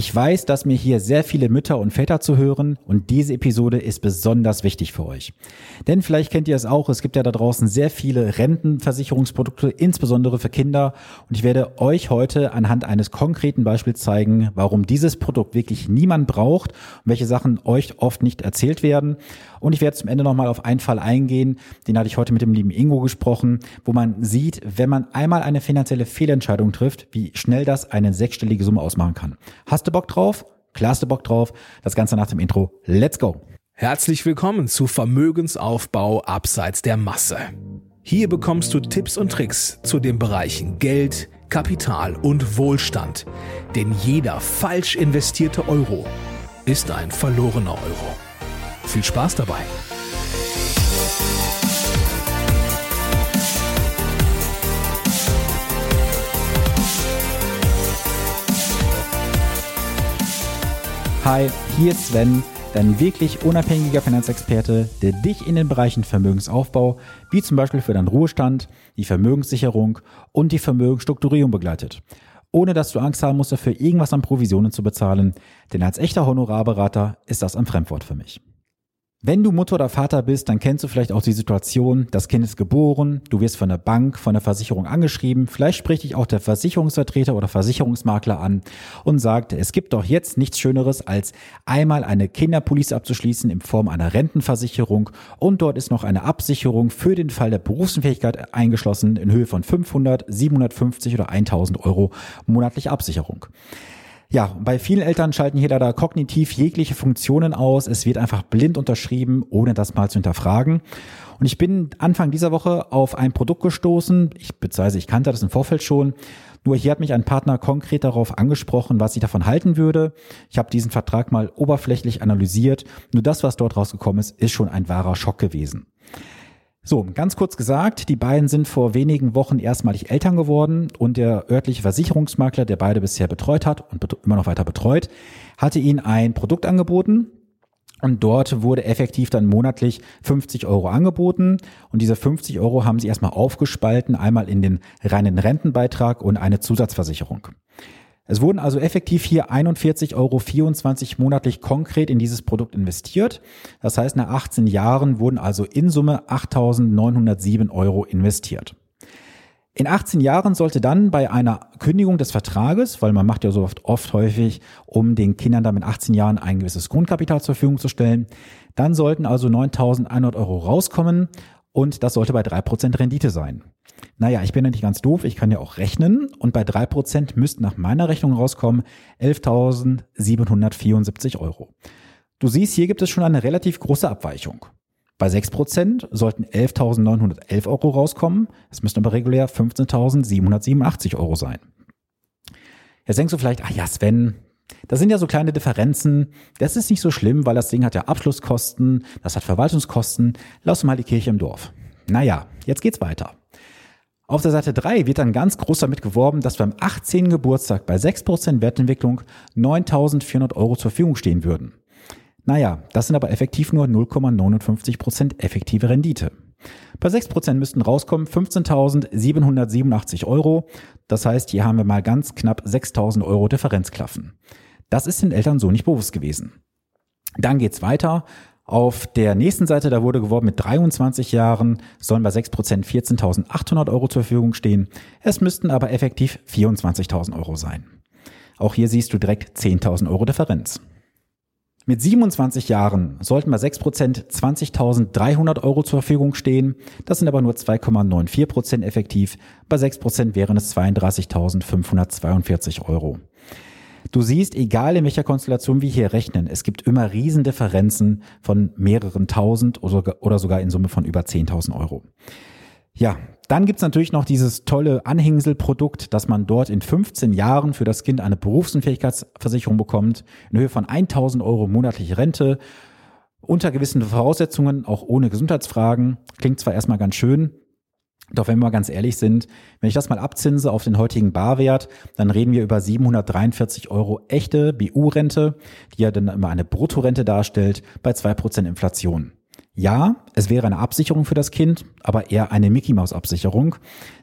Ich weiß, dass mir hier sehr viele Mütter und Väter zuhören und diese Episode ist besonders wichtig für euch. Denn vielleicht kennt ihr es auch, es gibt ja da draußen sehr viele Rentenversicherungsprodukte, insbesondere für Kinder und ich werde euch heute anhand eines konkreten Beispiels zeigen, warum dieses Produkt wirklich niemand braucht und welche Sachen euch oft nicht erzählt werden. Und ich werde zum Ende nochmal auf einen Fall eingehen, den hatte ich heute mit dem lieben Ingo gesprochen, wo man sieht, wenn man einmal eine finanzielle Fehlentscheidung trifft, wie schnell das eine sechsstellige Summe ausmachen kann. Hast du Bock drauf? Klar hast du Bock drauf. Das Ganze nach dem Intro. Let's go! Herzlich willkommen zu Vermögensaufbau abseits der Masse. Hier bekommst du Tipps und Tricks zu den Bereichen Geld, Kapital und Wohlstand. Denn jeder falsch investierte Euro ist ein verlorener Euro. Viel Spaß dabei! Hi, hier ist Sven, dein wirklich unabhängiger Finanzexperte, der dich in den Bereichen Vermögensaufbau, wie zum Beispiel für deinen Ruhestand, die Vermögenssicherung und die Vermögensstrukturierung begleitet. Ohne dass du Angst haben musst, dafür irgendwas an Provisionen zu bezahlen, denn als echter Honorarberater ist das ein Fremdwort für mich. Wenn du Mutter oder Vater bist, dann kennst du vielleicht auch die Situation, das Kind ist geboren, du wirst von der Bank, von der Versicherung angeschrieben, vielleicht spricht dich auch der Versicherungsvertreter oder Versicherungsmakler an und sagt, es gibt doch jetzt nichts Schöneres, als einmal eine Kinderpolice abzuschließen in Form einer Rentenversicherung und dort ist noch eine Absicherung für den Fall der Berufsunfähigkeit eingeschlossen in Höhe von 500, 750 oder 1000 Euro monatliche Absicherung. Ja, bei vielen Eltern schalten hier leider kognitiv jegliche Funktionen aus. Es wird einfach blind unterschrieben, ohne das mal zu hinterfragen. Und ich bin Anfang dieser Woche auf ein Produkt gestoßen. Ich beziehungsweise ich kannte das im Vorfeld schon. Nur hier hat mich ein Partner konkret darauf angesprochen, was ich davon halten würde. Ich habe diesen Vertrag mal oberflächlich analysiert. Nur das, was dort rausgekommen ist, ist schon ein wahrer Schock gewesen. So, ganz kurz gesagt, die beiden sind vor wenigen Wochen erstmalig Eltern geworden und der örtliche Versicherungsmakler, der beide bisher betreut hat und immer noch weiter betreut, hatte ihnen ein Produkt angeboten, und dort wurde effektiv dann monatlich 50 Euro angeboten. Und diese 50 Euro haben sie erstmal aufgespalten, einmal in den reinen Rentenbeitrag und eine Zusatzversicherung. Es wurden also effektiv hier 41,24 Euro monatlich konkret in dieses Produkt investiert. Das heißt, nach 18 Jahren wurden also in Summe 8.907 Euro investiert. In 18 Jahren sollte dann bei einer Kündigung des Vertrages, weil man macht ja so oft, oft häufig, um den Kindern dann mit 18 Jahren ein gewisses Grundkapital zur Verfügung zu stellen, dann sollten also 9.100 Euro rauskommen und das sollte bei 3% Rendite sein. Naja, ich bin ja nicht ganz doof, ich kann ja auch rechnen und bei drei Prozent müssten nach meiner Rechnung rauskommen 11.774 Euro. Du siehst, hier gibt es schon eine relativ große Abweichung. Bei sechs Prozent sollten 11.911 Euro rauskommen, es müssten aber regulär 15.787 Euro sein. Jetzt denkst du vielleicht, ah ja, Sven, das sind ja so kleine Differenzen. Das ist nicht so schlimm, weil das Ding hat ja Abschlusskosten, das hat Verwaltungskosten. Lass mal die Kirche im Dorf. Naja, jetzt geht's weiter. Auf der Seite 3 wird dann ganz groß damit geworben, dass beim 18. Geburtstag bei 6% Wertentwicklung 9.400 Euro zur Verfügung stehen würden. Naja, das sind aber effektiv nur 0,59% effektive Rendite. Bei 6% müssten rauskommen 15.787 Euro. Das heißt, hier haben wir mal ganz knapp 6.000 Euro Differenzklaffen. Das ist den Eltern so nicht bewusst gewesen. Dann geht's weiter. Auf der nächsten Seite, da wurde geworben, mit 23 Jahren sollen bei 6% 14.800 Euro zur Verfügung stehen. Es müssten aber effektiv 24.000 Euro sein. Auch hier siehst du direkt 10.000 Euro Differenz. Mit 27 Jahren sollten bei 6% 20.300 Euro zur Verfügung stehen. Das sind aber nur 2,94% effektiv. Bei 6% wären es 32.542 Euro. Du siehst, egal in welcher Konstellation wir hier rechnen, es gibt immer Riesendifferenzen von mehreren tausend oder sogar in Summe von über 10.000 Euro. Ja, dann gibt's natürlich noch dieses tolle Anhängselprodukt, dass man dort in 15 Jahren für das Kind eine Berufsunfähigkeitsversicherung bekommt, in Höhe von 1000 Euro monatliche Rente, unter gewissen Voraussetzungen, auch ohne Gesundheitsfragen. Klingt zwar erstmal ganz schön, doch wenn wir mal ganz ehrlich sind, wenn ich das mal abzinse auf den heutigen Barwert, dann reden wir über 743 Euro echte BU-Rente, die ja dann immer eine Bruttorente darstellt bei zwei Prozent Inflation. Ja, es wäre eine Absicherung für das Kind, aber eher eine Mickey-Maus-Absicherung.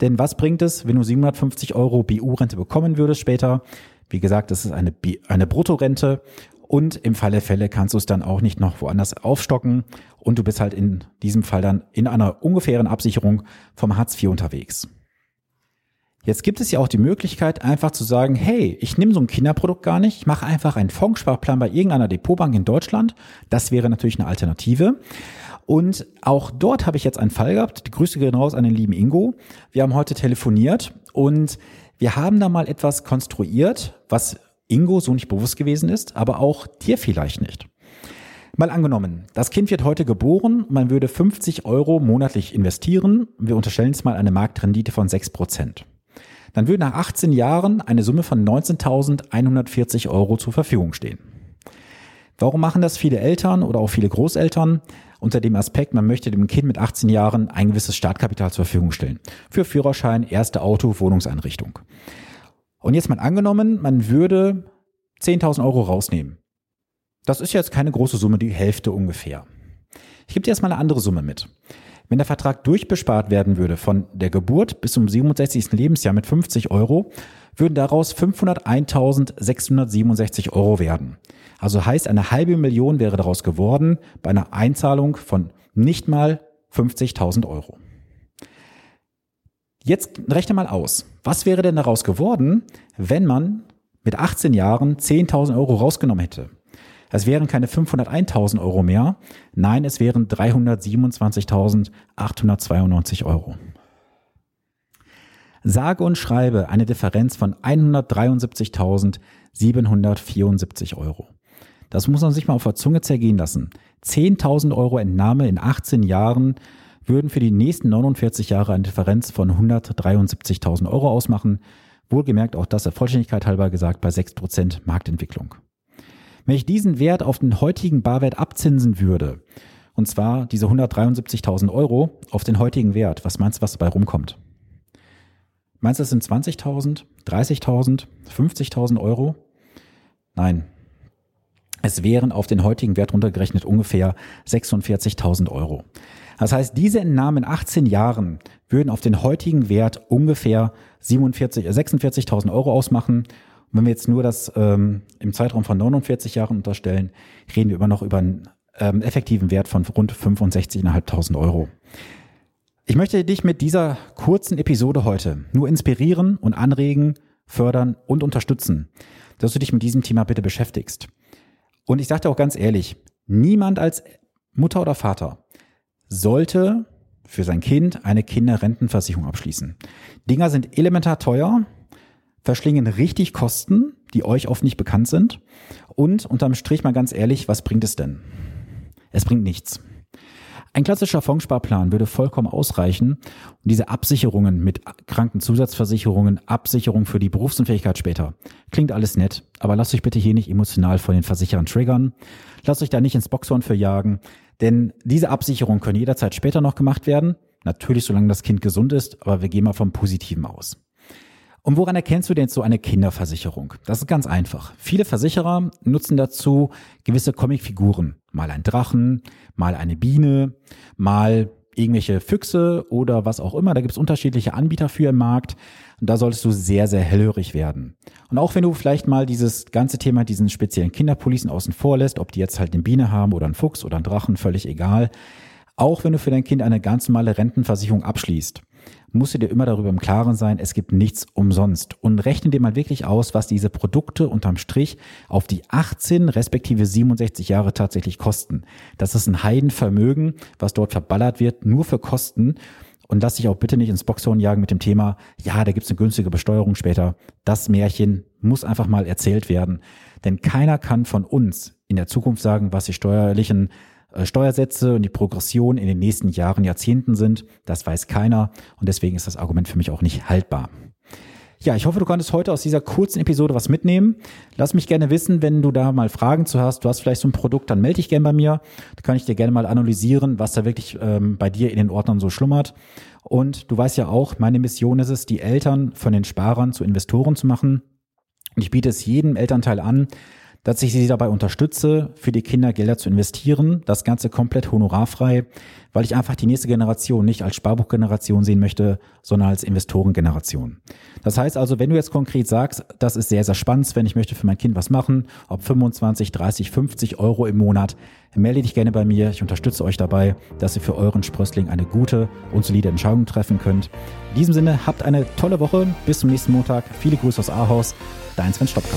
Denn was bringt es, wenn du 750 Euro BU-Rente bekommen würdest später? Wie gesagt, das ist eine, eine Bruttorente und im Fall der Fälle kannst du es dann auch nicht noch woanders aufstocken und du bist halt in diesem Fall dann in einer ungefähren Absicherung vom Hartz IV unterwegs. Jetzt gibt es ja auch die Möglichkeit, einfach zu sagen, hey, ich nehme so ein Kinderprodukt gar nicht, ich mache einfach einen Fondssparplan bei irgendeiner Depotbank in Deutschland. Das wäre natürlich eine Alternative. Und auch dort habe ich jetzt einen Fall gehabt. Die Grüße gehen raus an den lieben Ingo. Wir haben heute telefoniert und wir haben da mal etwas konstruiert, was Ingo so nicht bewusst gewesen ist, aber auch dir vielleicht nicht. Mal angenommen, das Kind wird heute geboren, man würde 50 Euro monatlich investieren. Wir unterstellen jetzt mal eine Marktrendite von 6 Prozent dann würde nach 18 Jahren eine Summe von 19.140 Euro zur Verfügung stehen. Warum machen das viele Eltern oder auch viele Großeltern? Unter dem Aspekt, man möchte dem Kind mit 18 Jahren ein gewisses Startkapital zur Verfügung stellen. Für Führerschein, erste Auto, Wohnungseinrichtung. Und jetzt mal angenommen, man würde 10.000 Euro rausnehmen. Das ist jetzt keine große Summe, die Hälfte ungefähr. Ich gebe dir erstmal eine andere Summe mit. Wenn der Vertrag durchbespart werden würde von der Geburt bis zum 67. Lebensjahr mit 50 Euro, würden daraus 501.667 Euro werden. Also heißt, eine halbe Million wäre daraus geworden bei einer Einzahlung von nicht mal 50.000 Euro. Jetzt rechne mal aus. Was wäre denn daraus geworden, wenn man mit 18 Jahren 10.000 Euro rausgenommen hätte? Es wären keine 501.000 Euro mehr. Nein, es wären 327.892 Euro. Sage und schreibe eine Differenz von 173.774 Euro. Das muss man sich mal auf der Zunge zergehen lassen. 10.000 Euro Entnahme in 18 Jahren würden für die nächsten 49 Jahre eine Differenz von 173.000 Euro ausmachen. Wohlgemerkt auch das der Vollständigkeit halber gesagt bei 6% Marktentwicklung. Wenn ich diesen Wert auf den heutigen Barwert abzinsen würde, und zwar diese 173.000 Euro auf den heutigen Wert, was meinst du, was dabei rumkommt? Meinst du, das sind 20.000, 30.000, 50.000 Euro? Nein. Es wären auf den heutigen Wert runtergerechnet ungefähr 46.000 Euro. Das heißt, diese Entnahmen in 18 Jahren würden auf den heutigen Wert ungefähr 47, 46.000 Euro ausmachen und wenn wir jetzt nur das ähm, im Zeitraum von 49 Jahren unterstellen, reden wir immer noch über einen ähm, effektiven Wert von rund 65.500 Euro. Ich möchte dich mit dieser kurzen Episode heute nur inspirieren und anregen, fördern und unterstützen, dass du dich mit diesem Thema bitte beschäftigst. Und ich sage dir auch ganz ehrlich, niemand als Mutter oder Vater sollte für sein Kind eine Kinderrentenversicherung abschließen. Dinger sind elementar teuer, verschlingen richtig Kosten, die euch oft nicht bekannt sind. Und unterm Strich mal ganz ehrlich, was bringt es denn? Es bringt nichts. Ein klassischer Fondssparplan würde vollkommen ausreichen, um diese Absicherungen mit Krankenzusatzversicherungen, Absicherung für die Berufsunfähigkeit später. Klingt alles nett, aber lasst euch bitte hier nicht emotional von den Versicherern triggern. Lasst euch da nicht ins Boxhorn für jagen, denn diese Absicherungen können jederzeit später noch gemacht werden. Natürlich, solange das Kind gesund ist, aber wir gehen mal vom Positiven aus. Und woran erkennst du denn so eine Kinderversicherung? Das ist ganz einfach. Viele Versicherer nutzen dazu gewisse Comicfiguren. Mal ein Drachen, mal eine Biene, mal irgendwelche Füchse oder was auch immer. Da gibt es unterschiedliche Anbieter für im Markt. Und da solltest du sehr, sehr hellhörig werden. Und auch wenn du vielleicht mal dieses ganze Thema, diesen speziellen Kinderpolicen außen vor lässt, ob die jetzt halt eine Biene haben oder einen Fuchs oder einen Drachen, völlig egal. Auch wenn du für dein Kind eine ganz normale Rentenversicherung abschließt, musst du dir immer darüber im Klaren sein, es gibt nichts umsonst. Und rechne dir mal wirklich aus, was diese Produkte unterm Strich auf die 18 respektive 67 Jahre tatsächlich kosten. Das ist ein Heidenvermögen, was dort verballert wird, nur für Kosten. Und lass dich auch bitte nicht ins Boxhorn jagen mit dem Thema, ja, da gibt's eine günstige Besteuerung später. Das Märchen muss einfach mal erzählt werden. Denn keiner kann von uns in der Zukunft sagen, was die steuerlichen Steuersätze und die Progression in den nächsten Jahren, Jahrzehnten sind. Das weiß keiner und deswegen ist das Argument für mich auch nicht haltbar. Ja, ich hoffe, du konntest heute aus dieser kurzen Episode was mitnehmen. Lass mich gerne wissen, wenn du da mal Fragen zu hast. Du hast vielleicht so ein Produkt, dann melde dich gerne bei mir. Da kann ich dir gerne mal analysieren, was da wirklich ähm, bei dir in den Ordnern so schlummert. Und du weißt ja auch, meine Mission ist es, die Eltern von den Sparern zu Investoren zu machen. Und ich biete es jedem Elternteil an, dass ich Sie dabei unterstütze, für die Kinder Gelder zu investieren. Das Ganze komplett honorarfrei, weil ich einfach die nächste Generation nicht als Sparbuchgeneration sehen möchte, sondern als Investorengeneration. Das heißt also, wenn du jetzt konkret sagst, das ist sehr, sehr spannend, wenn ich möchte für mein Kind was machen, ob 25, 30, 50 Euro im Monat, melde dich gerne bei mir. Ich unterstütze euch dabei, dass ihr für euren Sprössling eine gute und solide Entscheidung treffen könnt. In diesem Sinne, habt eine tolle Woche. Bis zum nächsten Montag. Viele Grüße aus Ahaus. Dein Sven Stopka.